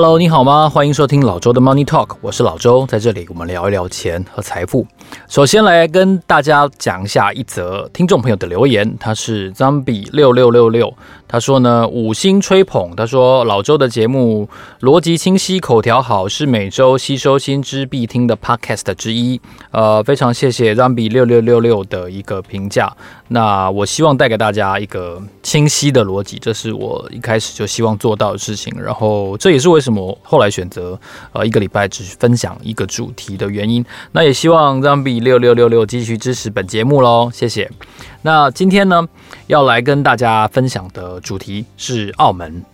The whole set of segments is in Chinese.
Hello，你好吗？欢迎收听老周的 Money Talk，我是老周，在这里我们聊一聊钱和财富。首先来跟大家讲一下一则听众朋友的留言，他是 Zombie 六六六六，他说呢，五星吹捧，他说老周的节目逻辑清晰，口条好，是每周吸收新知必听的 Podcast 之一。呃，非常谢谢 Zombie 六六六六的一个评价。那我希望带给大家一个清晰的逻辑，这是我一开始就希望做到的事情。然后这也是为什么后来选择呃一个礼拜只分享一个主题的原因。那也希望让 B 六六六六继续支持本节目喽，谢谢。那今天呢要来跟大家分享的主题是澳门。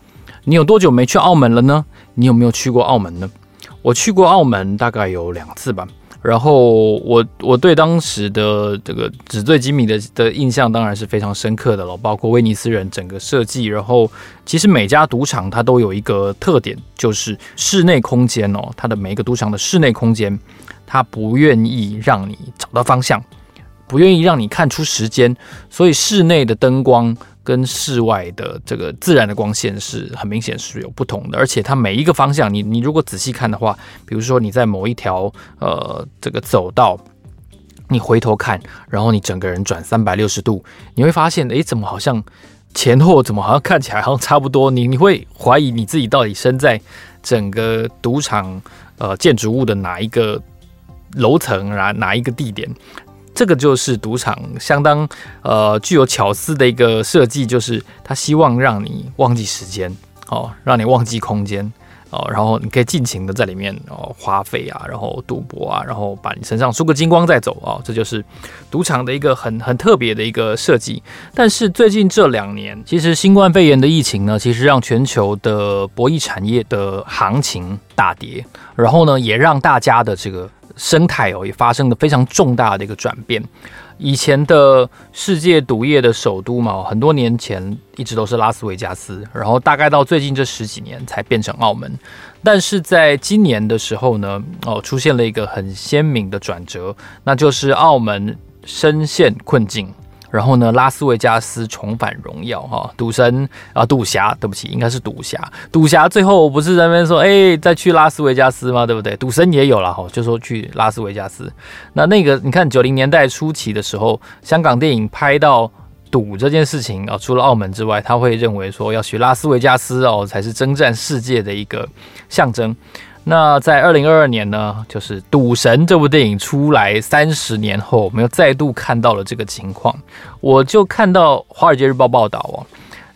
你有多久没去澳门了呢？你有没有去过澳门呢？我去过澳门大概有两次吧。然后我我对当时的这个纸醉金迷的的印象当然是非常深刻的了，包括威尼斯人整个设计。然后其实每家赌场它都有一个特点，就是室内空间哦，它的每一个赌场的室内空间，他不愿意让你找到方向，不愿意让你看出时间，所以室内的灯光。跟室外的这个自然的光线是很明显是有不同的，而且它每一个方向，你你如果仔细看的话，比如说你在某一条呃这个走道，你回头看，然后你整个人转三百六十度，你会发现，诶，怎么好像前后怎么好像看起来好像差不多？你你会怀疑你自己到底身在整个赌场呃建筑物的哪一个楼层啊，哪一个地点？这个就是赌场相当呃具有巧思的一个设计，就是他希望让你忘记时间哦，让你忘记空间哦，然后你可以尽情的在里面哦花费啊，然后赌博啊，然后把你身上输个精光再走哦，这就是赌场的一个很很特别的一个设计。但是最近这两年，其实新冠肺炎的疫情呢，其实让全球的博弈产业的行情大跌，然后呢，也让大家的这个。生态哦，也发生了非常重大的一个转变。以前的世界赌业的首都嘛，很多年前一直都是拉斯维加斯，然后大概到最近这十几年才变成澳门。但是在今年的时候呢，哦，出现了一个很鲜明的转折，那就是澳门深陷困境。然后呢，拉斯维加斯重返荣耀哈，赌神啊，赌侠，对不起，应该是赌侠。赌侠最后不是在那边说，哎，再去拉斯维加斯吗？对不对？赌神也有了哈，就说去拉斯维加斯。那那个，你看九零年代初期的时候，香港电影拍到赌这件事情啊，除了澳门之外，他会认为说要学拉斯维加斯哦，才是征战世界的一个象征。那在二零二二年呢，就是《赌神》这部电影出来三十年后，我们又再度看到了这个情况。我就看到《华尔街日报》报道哦，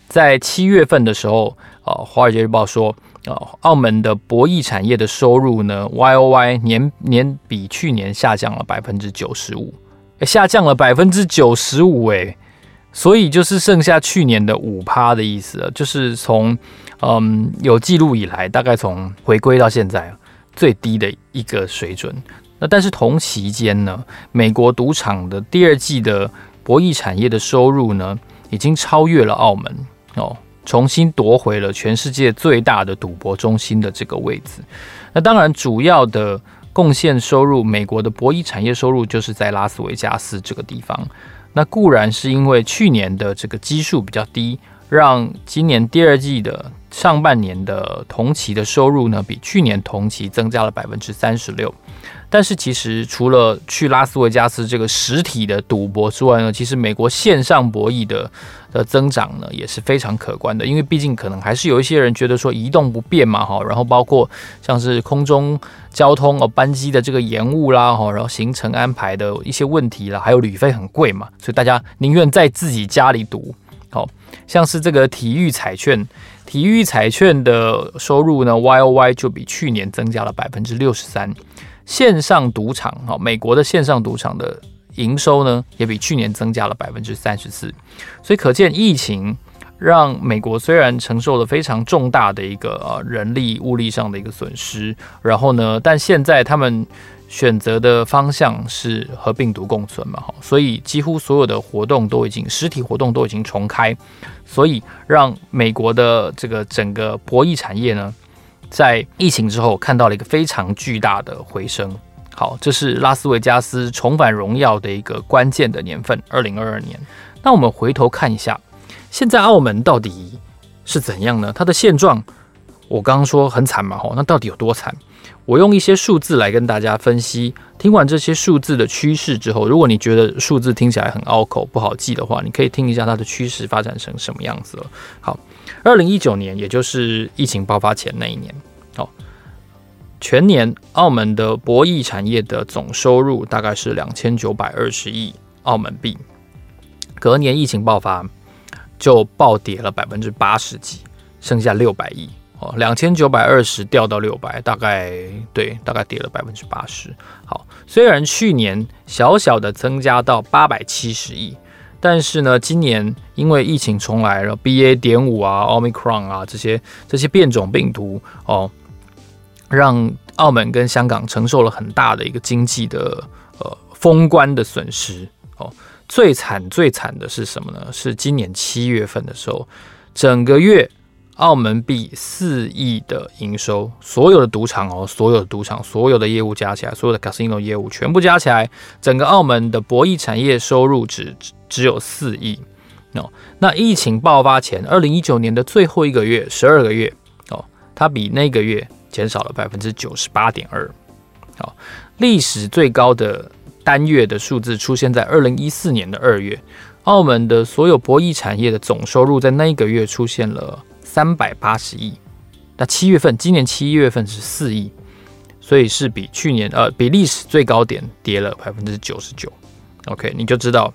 在七月份的时候，呃，《华尔街日报》说，呃，澳门的博弈产业的收入呢，Y O Y 年年比去年下降了百分之九十五，下降了百分之九十五，哎，所以就是剩下去年的五趴的意思，就是从。嗯，有记录以来，大概从回归到现在最低的一个水准。那但是同期间呢，美国赌场的第二季的博弈产业的收入呢，已经超越了澳门哦，重新夺回了全世界最大的赌博中心的这个位置。那当然，主要的贡献收入，美国的博弈产业收入就是在拉斯维加斯这个地方。那固然是因为去年的这个基数比较低。让今年第二季的上半年的同期的收入呢，比去年同期增加了百分之三十六。但是其实除了去拉斯维加斯这个实体的赌博之外呢，其实美国线上博弈的的增长呢也是非常可观的。因为毕竟可能还是有一些人觉得说移动不便嘛，哈，然后包括像是空中交通哦，班机的这个延误啦，哈，然后行程安排的一些问题啦，还有旅费很贵嘛，所以大家宁愿在自己家里赌。好像是这个体育彩券，体育彩券的收入呢，Y O Y 就比去年增加了百分之六十三。线上赌场，哈，美国的线上赌场的营收呢，也比去年增加了百分之三十四。所以可见，疫情让美国虽然承受了非常重大的一个呃人力物力上的一个损失，然后呢，但现在他们。选择的方向是和病毒共存嘛，所以几乎所有的活动都已经实体活动都已经重开，所以让美国的这个整个博弈产业呢，在疫情之后看到了一个非常巨大的回升。好，这是拉斯维加斯重返荣耀的一个关键的年份，二零二二年。那我们回头看一下，现在澳门到底是怎样呢？它的现状，我刚刚说很惨嘛，吼，那到底有多惨？我用一些数字来跟大家分析。听完这些数字的趋势之后，如果你觉得数字听起来很拗口、不好记的话，你可以听一下它的趋势发展成什么样子了。好，二零一九年，也就是疫情爆发前那一年，好，全年澳门的博弈产业的总收入大概是两千九百二十亿澳门币。隔年疫情爆发，就暴跌了百分之八十几，剩下六百亿。哦，两千九百二十掉到六百，大概对，大概跌了百分之八十。好，虽然去年小小的增加到八百七十亿，但是呢，今年因为疫情重来了，BA. 点五啊、Omicron 啊这些这些变种病毒哦，让澳门跟香港承受了很大的一个经济的呃封关的损失。哦，最惨最惨的是什么呢？是今年七月份的时候，整个月。澳门币四亿的营收，所有的赌场哦，所有的赌场，所有的业务加起来，所有的 casino 业务全部加起来，整个澳门的博弈产业收入只只有四亿哦。那疫情爆发前，二零一九年的最后一个月，十二个月哦，它比那个月减少了百分之九十八点二。好，历史最高的单月的数字出现在二零一四年的二月，澳门的所有博弈产业的总收入在那一个月出现了。三百八十亿，那七月份，今年七月份是四亿，所以是比去年呃比历史最高点跌了百分之九十九。OK，你就知道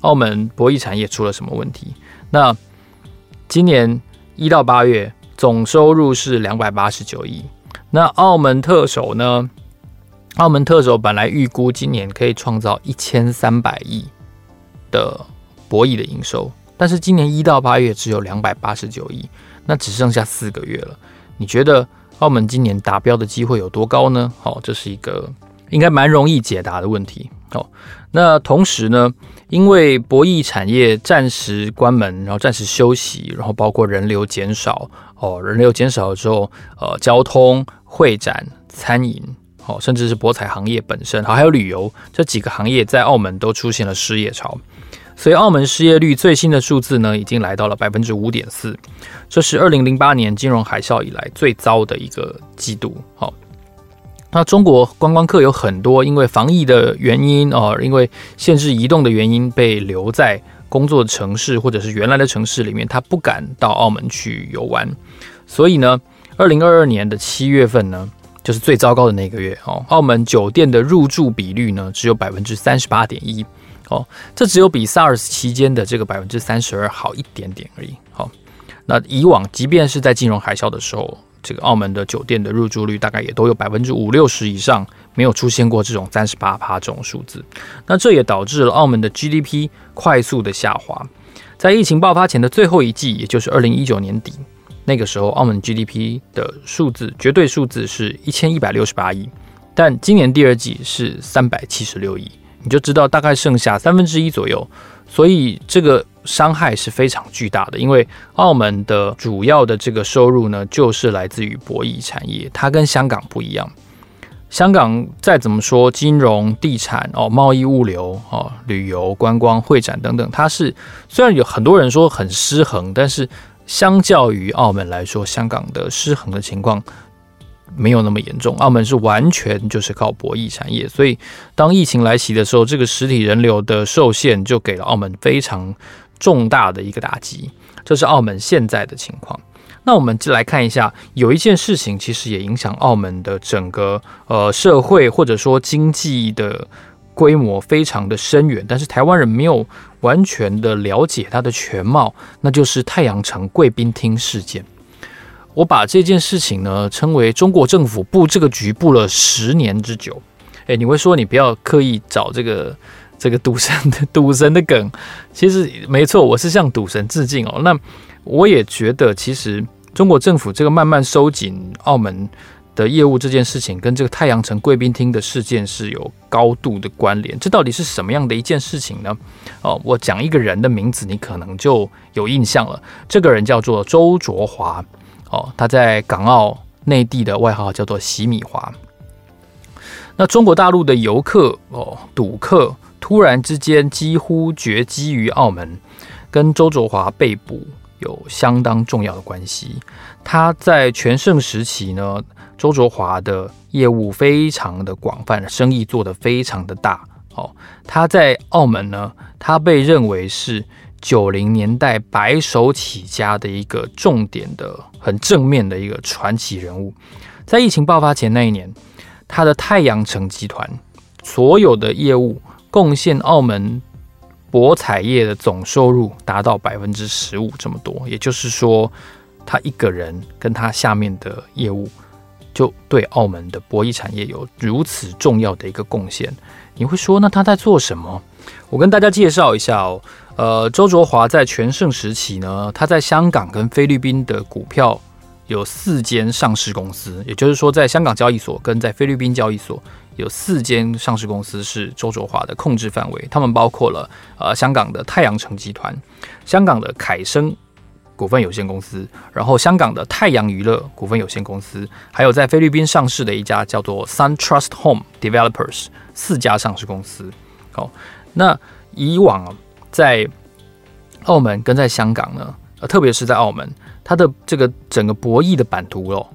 澳门博弈产业出了什么问题。那今年一到八月总收入是两百八十九亿。那澳门特首呢？澳门特首本来预估今年可以创造一千三百亿的博弈的营收，但是今年一到八月只有两百八十九亿。那只剩下四个月了，你觉得澳门今年达标的机会有多高呢？好，这是一个应该蛮容易解答的问题。好，那同时呢，因为博弈产业暂时关门，然后暂时休息，然后包括人流减少，哦，人流减少了之后，呃，交通、会展、餐饮，哦，甚至是博彩行业本身，好，还有旅游这几个行业在澳门都出现了失业潮。所以，澳门失业率最新的数字呢，已经来到了百分之五点四，这是二零零八年金融海啸以来最糟的一个季度。好，那中国观光客有很多因为防疫的原因哦，因为限制移动的原因，被留在工作城市或者是原来的城市里面，他不敢到澳门去游玩。所以呢，二零二二年的七月份呢，就是最糟糕的那个月哦，澳门酒店的入住比率呢，只有百分之三十八点一。哦，这只有比 SARS 期间的这个百分之三十二好一点点而已。好，那以往即便是在金融海啸的时候，这个澳门的酒店的入住率大概也都有百分之五六十以上，没有出现过这种三十八趴这种数字。那这也导致了澳门的 GDP 快速的下滑。在疫情爆发前的最后一季，也就是二零一九年底，那个时候澳门 GDP 的数字绝对数字是一千一百六十八亿，但今年第二季是三百七十六亿。你就知道大概剩下三分之一左右，所以这个伤害是非常巨大的。因为澳门的主要的这个收入呢，就是来自于博弈产业，它跟香港不一样。香港再怎么说，金融、地产哦、贸易、物流哦、旅游、观光、会展等等，它是虽然有很多人说很失衡，但是相较于澳门来说，香港的失衡的情况。没有那么严重，澳门是完全就是靠博弈产业，所以当疫情来袭的时候，这个实体人流的受限就给了澳门非常重大的一个打击。这是澳门现在的情况。那我们就来看一下，有一件事情其实也影响澳门的整个呃社会或者说经济的规模非常的深远，但是台湾人没有完全的了解它的全貌，那就是太阳城贵宾厅事件。我把这件事情呢称为中国政府布这个局布了十年之久。诶，你会说你不要刻意找这个 这个赌神的 赌神的梗，其实没错，我是向赌神致敬哦。那我也觉得，其实中国政府这个慢慢收紧澳门的业务这件事情，跟这个太阳城贵宾厅的事件是有高度的关联。这到底是什么样的一件事情呢？哦，我讲一个人的名字，你可能就有印象了。这个人叫做周卓华。哦，他在港澳内地的外号叫做“洗米华”。那中国大陆的游客哦，赌客突然之间几乎绝迹于澳门，跟周卓华被捕有相当重要的关系。他在全盛时期呢，周卓华的业务非常的广泛，生意做得非常的大。哦，他在澳门呢，他被认为是九零年代白手起家的一个重点的、很正面的一个传奇人物。在疫情爆发前那一年，他的太阳城集团所有的业务贡献澳门博彩业的总收入达到百分之十五这么多，也就是说，他一个人跟他下面的业务就对澳门的博弈产业有如此重要的一个贡献。你会说，那他在做什么？我跟大家介绍一下哦。呃，周卓华在全盛时期呢，他在香港跟菲律宾的股票有四间上市公司，也就是说，在香港交易所跟在菲律宾交易所有四间上市公司是周卓华的控制范围。他们包括了呃香港的太阳城集团、香港的凯生股份有限公司，然后香港的太阳娱乐股份有限公司，还有在菲律宾上市的一家叫做 SunTrust Home Developers 四家上市公司。好，那以往。在澳门跟在香港呢，呃，特别是在澳门，它的这个整个博弈的版图哦，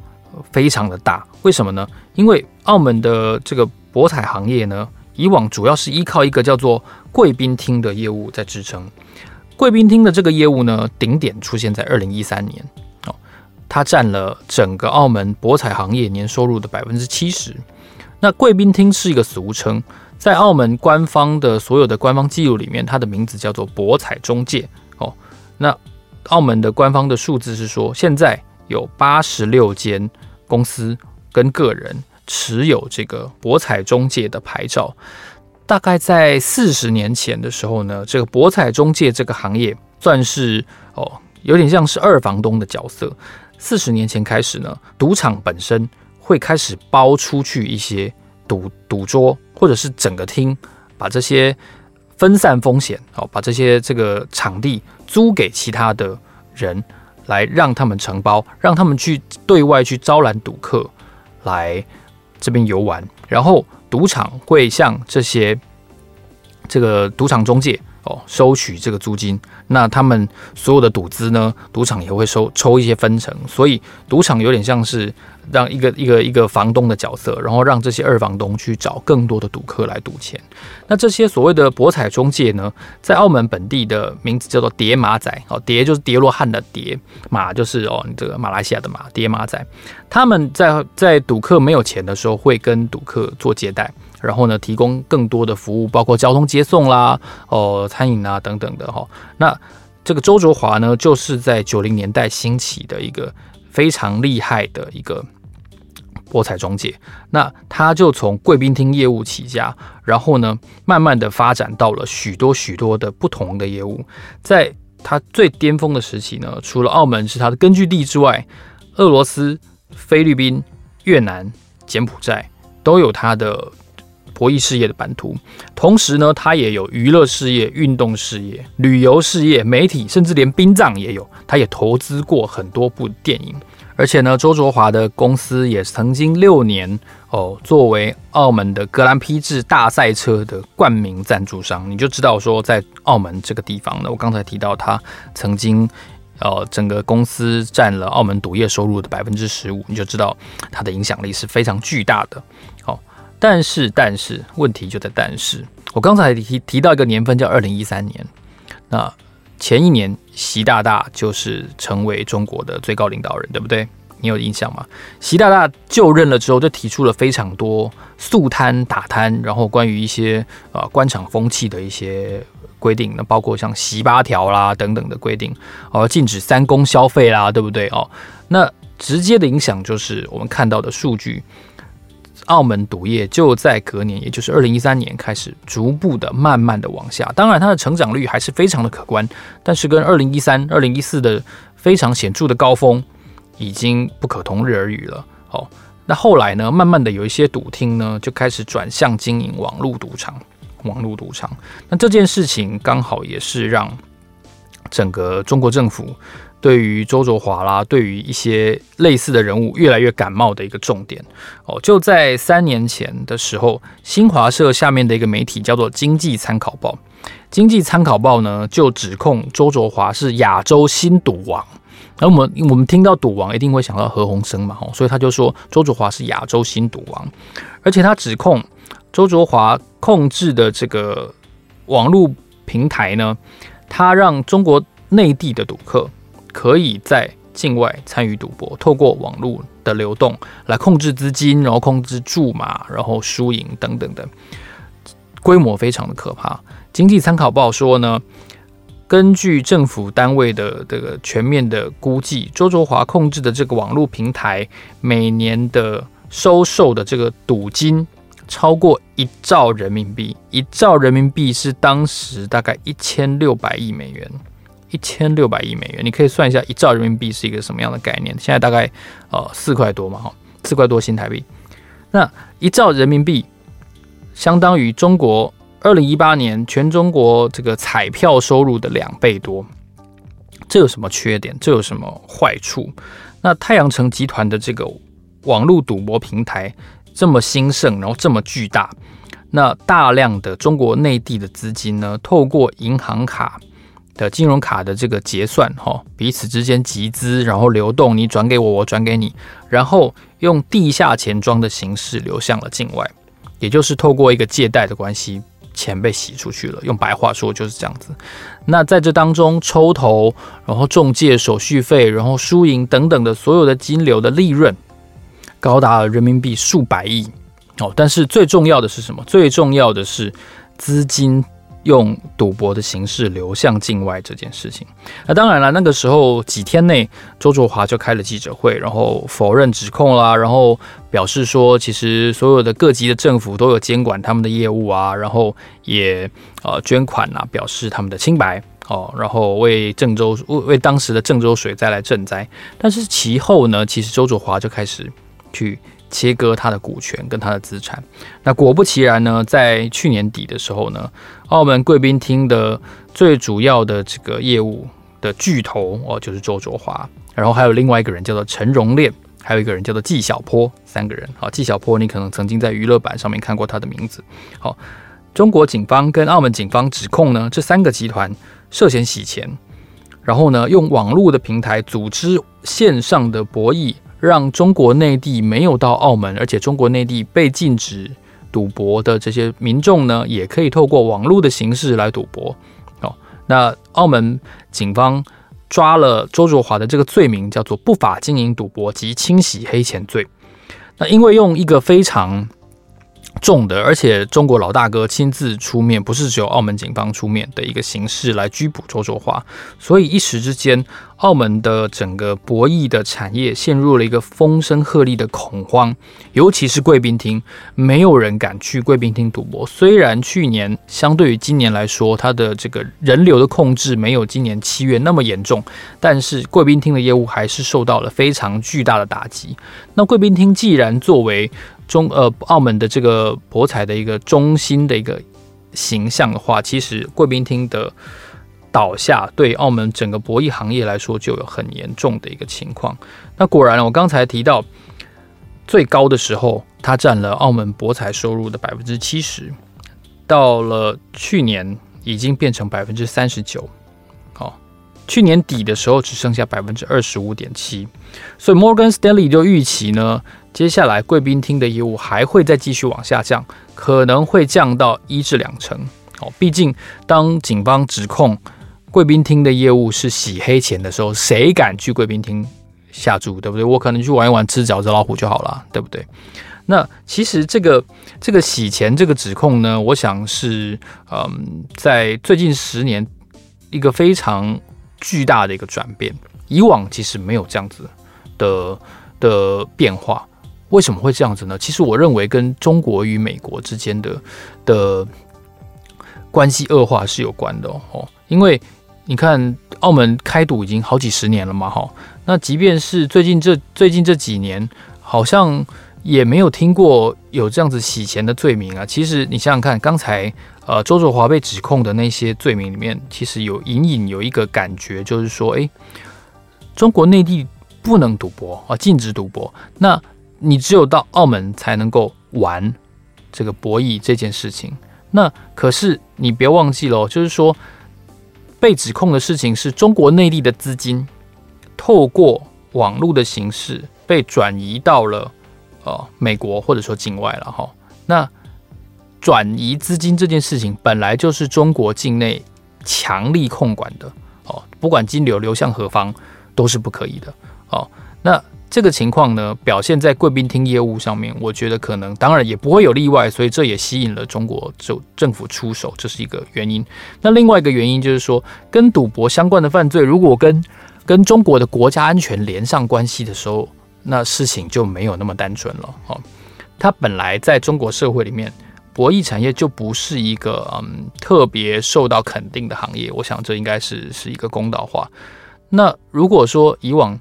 非常的大。为什么呢？因为澳门的这个博彩行业呢，以往主要是依靠一个叫做贵宾厅的业务在支撑。贵宾厅的这个业务呢，顶点出现在二零一三年哦，它占了整个澳门博彩行业年收入的百分之七十。那贵宾厅是一个俗称。在澳门官方的所有的官方记录里面，它的名字叫做博彩中介哦。那澳门的官方的数字是说，现在有八十六间公司跟个人持有这个博彩中介的牌照。大概在四十年前的时候呢，这个博彩中介这个行业算是哦，有点像是二房东的角色。四十年前开始呢，赌场本身会开始包出去一些。赌赌桌，或者是整个厅，把这些分散风险，哦，把这些这个场地租给其他的人，来让他们承包，让他们去对外去招揽赌客来这边游玩，然后赌场会向这些这个赌场中介哦收取这个租金，那他们所有的赌资呢，赌场也会收抽一些分成，所以赌场有点像是。让一个一个一个房东的角色，然后让这些二房东去找更多的赌客来赌钱。那这些所谓的博彩中介呢，在澳门本地的名字叫做叠马仔，哦，叠就是叠罗汉的叠，马就是哦，你这个马来西亚的马，叠马仔。他们在在赌客没有钱的时候，会跟赌客做接待，然后呢，提供更多的服务，包括交通接送啦，哦，餐饮啊等等的哈。那这个周卓华呢，就是在九零年代兴起的一个非常厉害的一个。博彩中介，那他就从贵宾厅业务起家，然后呢，慢慢的发展到了许多许多的不同的业务。在他最巅峰的时期呢，除了澳门是他的根据地之外，俄罗斯、菲律宾、越南、柬埔寨都有他的博弈事业的版图。同时呢，他也有娱乐事业、运动事业、旅游事业、媒体，甚至连殡葬也有。他也投资过很多部电影。而且呢，周卓华的公司也曾经六年哦，作为澳门的格兰披治大赛车的冠名赞助商，你就知道说，在澳门这个地方呢，我刚才提到他曾经，呃，整个公司占了澳门赌业收入的百分之十五，你就知道他的影响力是非常巨大的。但是但是问题就在但是，我刚才提提到一个年份叫二零一三年，那。前一年，习大大就是成为中国的最高领导人，对不对？你有印象吗？习大大就任了之后，就提出了非常多肃贪打贪，然后关于一些啊官场风气的一些规定，那包括像习八条啦等等的规定，哦，禁止三公消费啦，对不对？哦，那直接的影响就是我们看到的数据，澳门赌业就在隔年，也就是二零一三年开始逐步的、慢慢的往下。当然，它的成长率还是非常的可观，但是跟二零一三、二零一四的非常显著的高峰已经不可同日而语了。好，那后来呢，慢慢的有一些赌厅呢就开始转向经营网络赌场。网络赌场，那这件事情刚好也是让整个中国政府对于周卓华啦，对于一些类似的人物越来越感冒的一个重点哦。就在三年前的时候，新华社下面的一个媒体叫做《经济参考报》，《经济参考报》呢就指控周卓华是亚洲新赌王。而我们我们听到赌王一定会想到何鸿燊嘛，所以他就说周卓华是亚洲新赌王，而且他指控。周卓华控制的这个网络平台呢，他让中国内地的赌客可以在境外参与赌博，透过网络的流动来控制资金，然后控制注码，然后输赢等等的，规模非常的可怕。经济参考报说呢，根据政府单位的这个全面的估计，周卓华控制的这个网络平台每年的收受的这个赌金。超过一兆人民币，一兆人民币是当时大概一千六百亿美元，一千六百亿美元，你可以算一下一兆人民币是一个什么样的概念？现在大概呃四块多嘛，哈，四块多新台币。那一兆人民币相当于中国二零一八年全中国这个彩票收入的两倍多，这有什么缺点？这有什么坏处？那太阳城集团的这个网络赌博平台。这么兴盛，然后这么巨大，那大量的中国内地的资金呢，透过银行卡的金融卡的这个结算，哈，彼此之间集资，然后流动，你转给我，我转给你，然后用地下钱庄的形式流向了境外，也就是透过一个借贷的关系，钱被洗出去了。用白话说就是这样子。那在这当中抽头，然后中介手续费，然后输赢等等的所有的金流的利润。高达了人民币数百亿哦，但是最重要的是什么？最重要的是资金用赌博的形式流向境外这件事情。那当然了，那个时候几天内，周卓华就开了记者会，然后否认指控啦，然后表示说，其实所有的各级的政府都有监管他们的业务啊，然后也呃捐款啊，表示他们的清白哦，然后为郑州为为当时的郑州水灾来赈灾。但是其后呢，其实周卓华就开始。去切割他的股权跟他的资产，那果不其然呢，在去年底的时候呢，澳门贵宾厅的最主要的这个业务的巨头哦，就是周卓华，然后还有另外一个人叫做陈荣炼，还有一个人叫做纪晓波，三个人。好，纪晓波你可能曾经在娱乐版上面看过他的名字。好，中国警方跟澳门警方指控呢，这三个集团涉嫌洗钱，然后呢，用网络的平台组织线上的博弈。让中国内地没有到澳门，而且中国内地被禁止赌博的这些民众呢，也可以透过网络的形式来赌博。哦，那澳门警方抓了周卓华的这个罪名，叫做不法经营赌博及清洗黑钱罪。那因为用一个非常重的，而且中国老大哥亲自出面，不是只有澳门警方出面的一个形式来拘捕周卓华，所以一时之间，澳门的整个博弈的产业陷入了一个风声鹤唳的恐慌，尤其是贵宾厅，没有人敢去贵宾厅赌博。虽然去年相对于今年来说，它的这个人流的控制没有今年七月那么严重，但是贵宾厅的业务还是受到了非常巨大的打击。那贵宾厅既然作为中呃澳门的这个博彩的一个中心的一个形象的话，其实贵宾厅的倒下对澳门整个博弈行业来说就有很严重的一个情况。那果然，我刚才提到最高的时候，它占了澳门博彩收入的百分之七十，到了去年已经变成百分之三十九。好，去年底的时候只剩下百分之二十五点七，所以 Morgan Stanley 就预期呢。接下来，贵宾厅的业务还会再继续往下降，可能会降到一至两成。哦，毕竟当警方指控贵宾厅的业务是洗黑钱的时候，谁敢去贵宾厅下注，对不对？我可能去玩一玩，吃饺子老虎就好了，对不对？那其实这个这个洗钱这个指控呢，我想是嗯，在最近十年一个非常巨大的一个转变。以往其实没有这样子。的的变化。为什么会这样子呢？其实我认为跟中国与美国之间的的关系恶化是有关的哦。因为你看，澳门开赌已经好几十年了嘛，哈。那即便是最近这最近这几年，好像也没有听过有这样子洗钱的罪名啊。其实你想想看，刚才呃周卓华被指控的那些罪名里面，其实有隐隐有一个感觉，就是说，哎，中国内地不能赌博啊，禁止赌博。那你只有到澳门才能够玩这个博弈这件事情。那可是你别忘记了，就是说被指控的事情是中国内地的资金透过网络的形式被转移到了呃美国或者说境外了哈。那转移资金这件事情本来就是中国境内强力控管的哦，不管金流流向何方都是不可以的哦。那这个情况呢，表现在贵宾厅业务上面，我觉得可能当然也不会有例外，所以这也吸引了中国政政府出手，这是一个原因。那另外一个原因就是说，跟赌博相关的犯罪，如果跟跟中国的国家安全连上关系的时候，那事情就没有那么单纯了。哦，它本来在中国社会里面，博弈产业就不是一个嗯特别受到肯定的行业。我想这应该是是一个公道话。那如果说以往，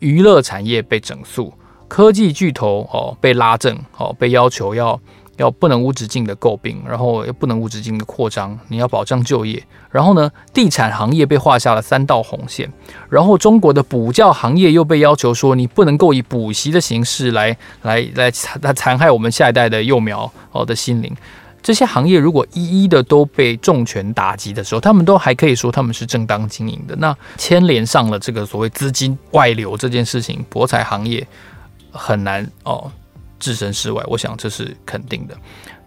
娱乐产业被整肃，科技巨头哦被拉正哦，被要求要要不能无止境的诟病，然后又不能无止境的扩张，你要保障就业。然后呢，地产行业被画下了三道红线，然后中国的补教行业又被要求说你不能够以补习的形式来来来残来残害我们下一代的幼苗哦的心灵。这些行业如果一一的都被重拳打击的时候，他们都还可以说他们是正当经营的。那牵连上了这个所谓资金外流这件事情，博彩行业很难哦置身事外。我想这是肯定的。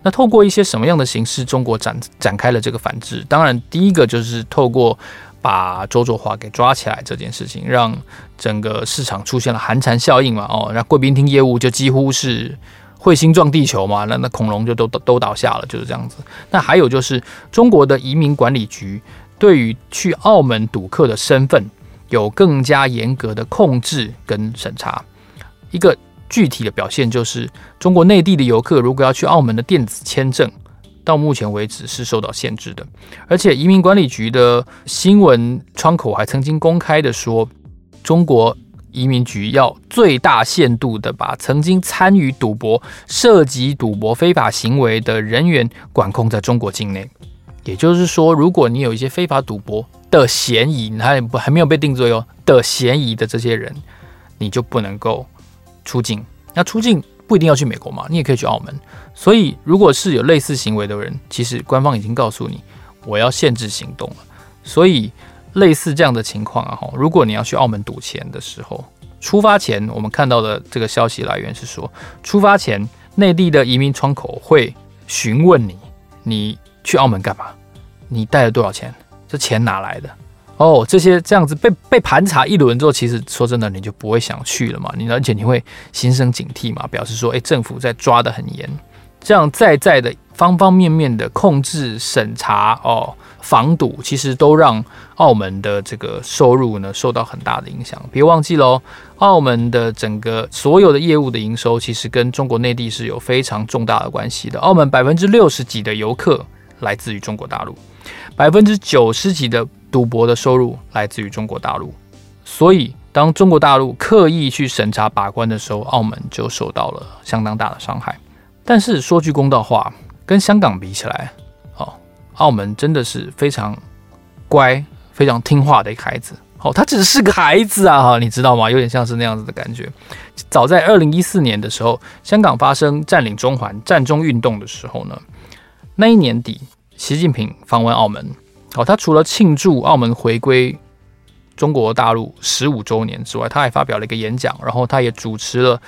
那透过一些什么样的形式，中国展展开了这个反制？当然，第一个就是透过把周作华给抓起来这件事情，让整个市场出现了寒蝉效应嘛。哦，那贵宾厅业务就几乎是。彗星撞地球嘛，那那恐龙就都都倒下了，就是这样子。那还有就是中国的移民管理局对于去澳门赌客的身份有更加严格的控制跟审查。一个具体的表现就是，中国内地的游客如果要去澳门的电子签证，到目前为止是受到限制的。而且移民管理局的新闻窗口还曾经公开的说，中国。移民局要最大限度的把曾经参与赌博、涉及赌博非法行为的人员管控在中国境内。也就是说，如果你有一些非法赌博的嫌疑，你还不还没有被定罪哦的嫌疑的这些人，你就不能够出境。那出境不一定要去美国嘛，你也可以去澳门。所以，如果是有类似行为的人，其实官方已经告诉你，我要限制行动了。所以。类似这样的情况啊，哈，如果你要去澳门赌钱的时候，出发前我们看到的这个消息来源是说，出发前内地的移民窗口会询问你，你去澳门干嘛？你带了多少钱？这钱哪来的？哦，这些这样子被被盘查一轮之后，其实说真的，你就不会想去了嘛，你而且你会心生警惕嘛，表示说，诶，政府在抓得很严，这样在在的方方面面的控制审查哦。防堵其实都让澳门的这个收入呢受到很大的影响。别忘记喽，澳门的整个所有的业务的营收，其实跟中国内地是有非常重大的关系的。澳门百分之六十几的游客来自于中国大陆，百分之九十几的赌博的收入来自于中国大陆。所以，当中国大陆刻意去审查把关的时候，澳门就受到了相当大的伤害。但是说句公道话，跟香港比起来，哦澳门真的是非常乖、非常听话的一个孩子。哦，他只是个孩子啊，哈，你知道吗？有点像是那样子的感觉。早在二零一四年的时候，香港发生占领中环、占中运动的时候呢，那一年底，习近平访问澳门。哦，他除了庆祝澳门回归中国大陆十五周年之外，他还发表了一个演讲，然后他也主持了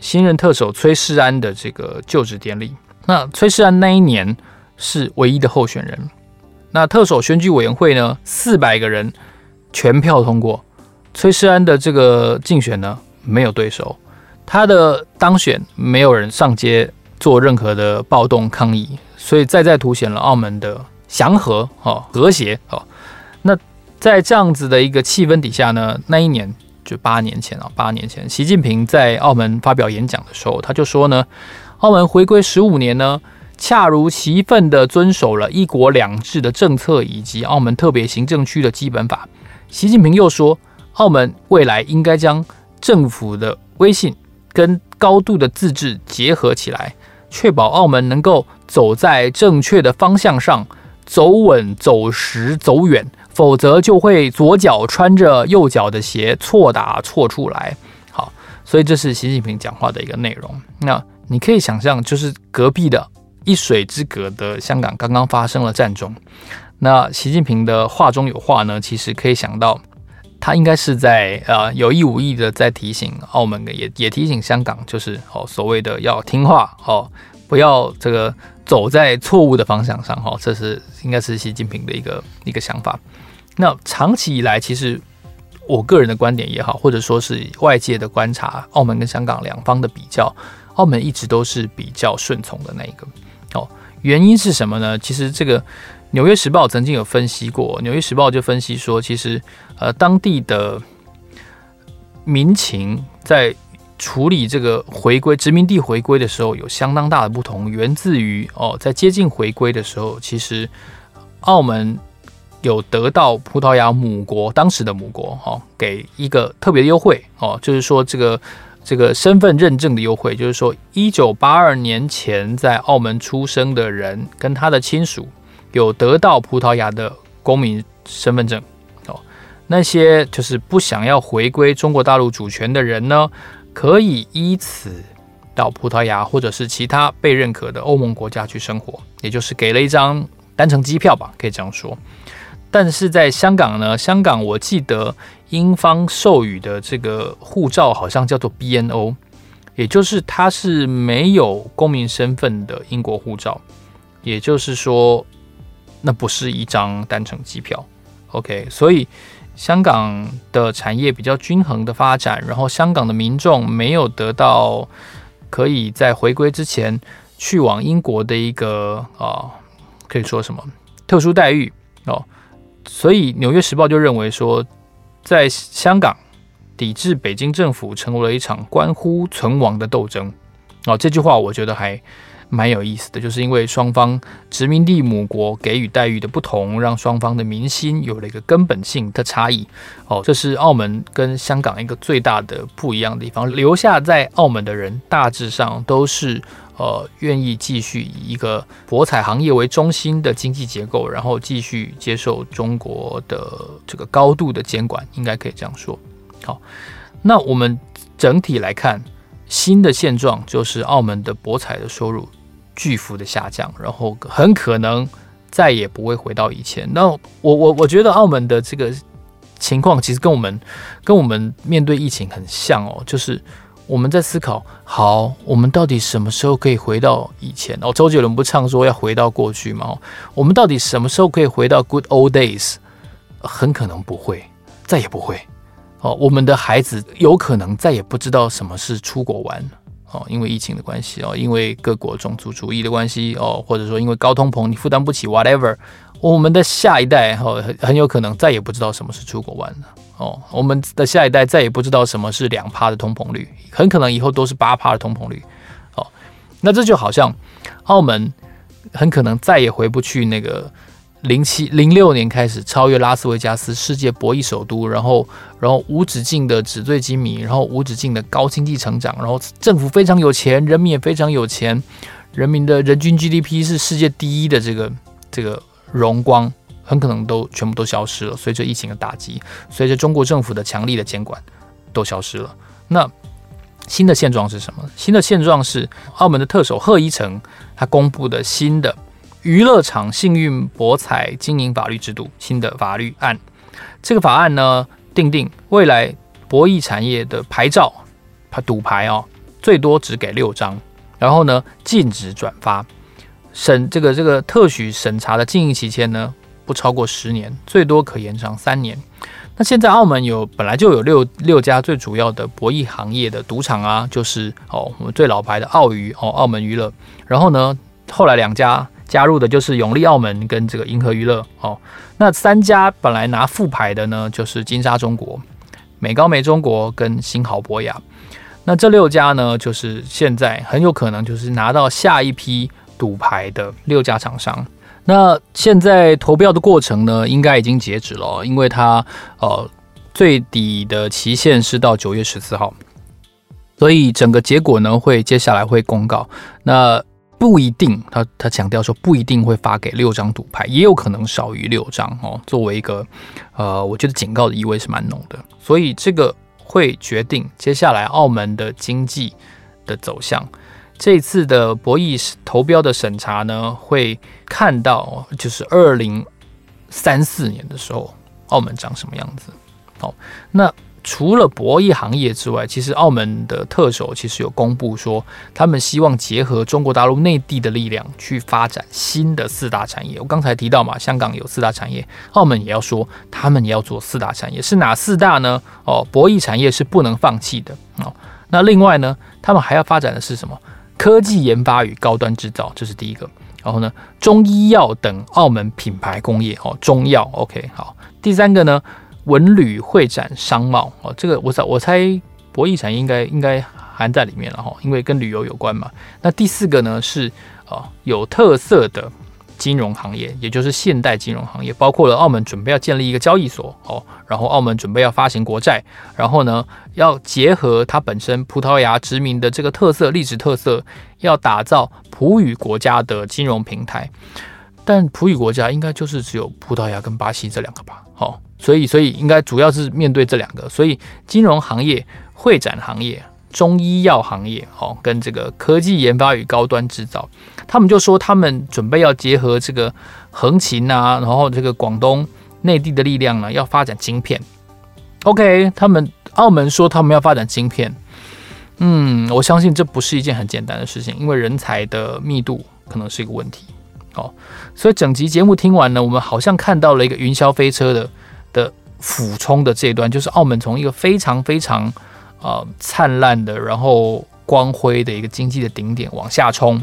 新任特首崔世安的这个就职典礼。那崔世安那一年。是唯一的候选人。那特首选举委员会呢？四百个人全票通过，崔世安的这个竞选呢，没有对手，他的当选没有人上街做任何的暴动抗议，所以再再凸显了澳门的祥和哦，和谐哦。那在这样子的一个气氛底下呢，那一年就八年前啊，八年前，习近平在澳门发表演讲的时候，他就说呢，澳门回归十五年呢，恰如其分地遵守了一国两制的政策以及澳门特别行政区的基本法。习近平又说，澳门未来应该将政府的威信跟高度的自治结合起来，确保澳门能够走在正确的方向上，走稳、走实、走远。否则就会左脚穿着右脚的鞋，错打错出来。好，所以这是习近平讲话的一个内容。那你可以想象，就是隔壁的一水之隔的香港刚刚发生了战争。那习近平的话中有话呢，其实可以想到，他应该是在呃有意无意的在提醒澳门的，也也提醒香港，就是哦所谓的要听话哦，不要这个走在错误的方向上。哈，这是应该是习近平的一个一个想法。那长期以来，其实我个人的观点也好，或者说是外界的观察，澳门跟香港两方的比较，澳门一直都是比较顺从的那一个。哦，原因是什么呢？其实这个《纽约时报》曾经有分析过，《纽约时报》就分析说，其实呃当地的民情在处理这个回归殖民地回归的时候，有相当大的不同，源自于哦，在接近回归的时候，其实澳门。有得到葡萄牙母国当时的母国哈，给一个特别优惠哦，就是说这个这个身份认证的优惠，就是说一九八二年前在澳门出生的人跟他的亲属有得到葡萄牙的公民身份证哦，那些就是不想要回归中国大陆主权的人呢，可以依此到葡萄牙或者是其他被认可的欧盟国家去生活，也就是给了一张单程机票吧，可以这样说。但是在香港呢，香港我记得英方授予的这个护照好像叫做 BNO，也就是它是没有公民身份的英国护照，也就是说，那不是一张单程机票。OK，所以香港的产业比较均衡的发展，然后香港的民众没有得到可以在回归之前去往英国的一个啊，可以说什么特殊待遇哦。所以，《纽约时报》就认为说，在香港抵制北京政府成为了一场关乎存亡的斗争。哦，这句话我觉得还蛮有意思的，就是因为双方殖民地母国给予待遇的不同，让双方的民心有了一个根本性的差异。哦，这是澳门跟香港一个最大的不一样的地方。留下在澳门的人大致上都是。呃，愿意继续以一个博彩行业为中心的经济结构，然后继续接受中国的这个高度的监管，应该可以这样说。好，那我们整体来看，新的现状就是澳门的博彩的收入巨幅的下降，然后很可能再也不会回到以前。那我我我觉得澳门的这个情况其实跟我们跟我们面对疫情很像哦，就是。我们在思考，好，我们到底什么时候可以回到以前？哦，周杰伦不唱说要回到过去吗？我们到底什么时候可以回到 good old days？很可能不会，再也不会。哦，我们的孩子有可能再也不知道什么是出国玩。哦，因为疫情的关系哦，因为各国种族主义的关系哦，或者说因为高通膨你负担不起，whatever。我们的下一代哦，很很有可能再也不知道什么是出国玩了。哦，我们的下一代再也不知道什么是两趴的通膨率，很可能以后都是八趴的通膨率。哦，那这就好像澳门很可能再也回不去那个零七零六年开始超越拉斯维加斯世界博弈首都，然后然后无止境的纸醉金迷，然后无止境的高经济成长，然后政府非常有钱，人民也非常有钱，人民的人均 GDP 是世界第一的这个这个荣光。很可能都全部都消失了，随着疫情的打击，随着中国政府的强力的监管，都消失了。那新的现状是什么？新的现状是澳门的特首贺一诚他公布的新的娱乐场幸运博彩经营法律制度新的法律案。这个法案呢，定定未来博弈产业的牌照，赌牌哦，最多只给六张，然后呢，禁止转发，审这个这个特许审查的经营期间呢，不超过十年，最多可延长三年。那现在澳门有本来就有六六家最主要的博弈行业的赌场啊，就是哦我们最老牌的澳娱哦澳门娱乐，然后呢后来两家加入的就是永利澳门跟这个银河娱乐哦。那三家本来拿副牌的呢，就是金沙中国、美高梅中国跟新濠博雅。那这六家呢，就是现在很有可能就是拿到下一批赌牌的六家厂商。那现在投标的过程呢，应该已经截止了，因为它呃最底的期限是到九月十四号，所以整个结果呢会接下来会公告。那不一定，他他强调说不一定会发给六张赌牌，也有可能少于六张哦。作为一个呃，我觉得警告的意味是蛮浓的，所以这个会决定接下来澳门的经济的走向。这次的博弈投标的审查呢，会看到就是二零三四年的时候，澳门长什么样子。好，那除了博弈行业之外，其实澳门的特首其实有公布说，他们希望结合中国大陆内地的力量去发展新的四大产业。我刚才提到嘛，香港有四大产业，澳门也要说他们也要做四大产业，是哪四大呢？哦，博弈产业是不能放弃的哦。那另外呢，他们还要发展的是什么？科技研发与高端制造，这是第一个。然后呢，中医药等澳门品牌工业哦，中药 OK 好。第三个呢，文旅会展商贸哦，这个我猜我猜博弈产业应该应该含在里面了哈，因为跟旅游有关嘛。那第四个呢是哦有特色的。金融行业，也就是现代金融行业，包括了澳门准备要建立一个交易所哦，然后澳门准备要发行国债，然后呢，要结合它本身葡萄牙殖民的这个特色、历史特色，要打造葡语国家的金融平台。但葡语国家应该就是只有葡萄牙跟巴西这两个吧？哦，所以所以应该主要是面对这两个，所以金融行业、会展行业。中医药行业，哦，跟这个科技研发与高端制造，他们就说他们准备要结合这个横琴啊，然后这个广东内地的力量呢，要发展晶片。OK，他们澳门说他们要发展晶片，嗯，我相信这不是一件很简单的事情，因为人才的密度可能是一个问题。哦，所以整集节目听完呢，我们好像看到了一个云霄飞车的的俯冲的这一段，就是澳门从一个非常非常。呃，灿烂的，然后光辉的一个经济的顶点往下冲。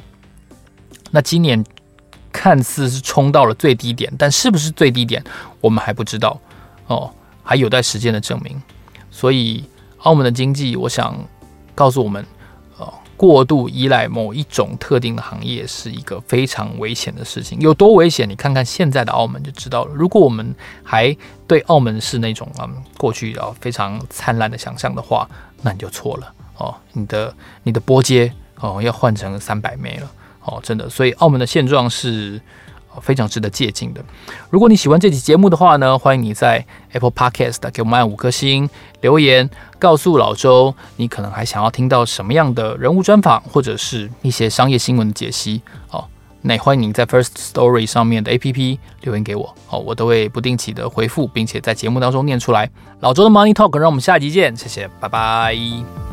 那今年看似是冲到了最低点，但是不是最低点，我们还不知道哦，还有待时间的证明。所以，澳门的经济，我想告诉我们。过度依赖某一种特定的行业是一个非常危险的事情。有多危险？你看看现在的澳门就知道了。如果我们还对澳门是那种嗯过去啊非常灿烂的想象的话，那你就错了哦。你的你的波接哦要换成三百枚了哦，真的。所以澳门的现状是。非常值得借鉴的。如果你喜欢这期节目的话呢，欢迎你在 Apple Podcast 给我们按五颗星留言，告诉老周你可能还想要听到什么样的人物专访，或者是一些商业新闻的解析。哦，那欢迎你在 First Story 上面的 APP 留言给我，哦，我都会不定期的回复，并且在节目当中念出来。老周的 Money Talk，让我们下集见，谢谢，拜拜。